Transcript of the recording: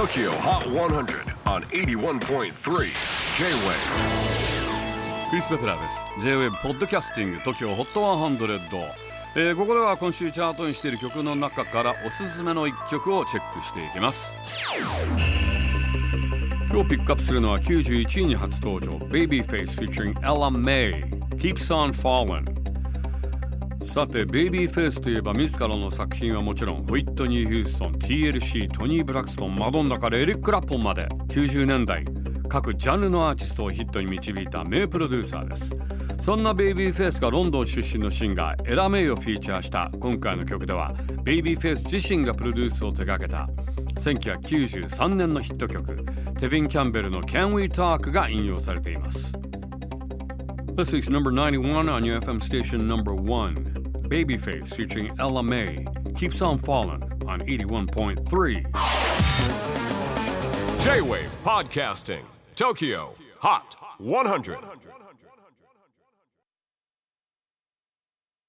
TOKYO HOT 100 on 81.3 J-WAVE クリス・ベプラーです。J-WAVE ポッドキャスティング TOKYO HOT 100、えー、ここでは今週チャートにしている曲の中からおすすめの一曲をチェックしていきます。今日ピックアップするのは91位に初登場。Babyface featuring Ella May Keeps on Falling さてベイビーフェイスといえば自らの作品はもちろんホイットニー・ヒューストン TLC トニー・ブラクストンマドンナからエリック・ラッポンまで90年代各ジャンルのアーティストをヒットに導いた名プロデューサーです。そんなベイビーフェイスがロンドン出身のシンガーエラ・メイをフィーチャーした今回の曲ではベイビーフェイス自身がプロデュースを手掛けた1993年のヒット曲テビン・キャンベルの Can We Talk が引用されています。This week's number 91 on your FM station number 1 Babyface featuring Ella Mai. Keeps on falling on 81.3 J-WAVE PODCASTING. TOKYO HOT 100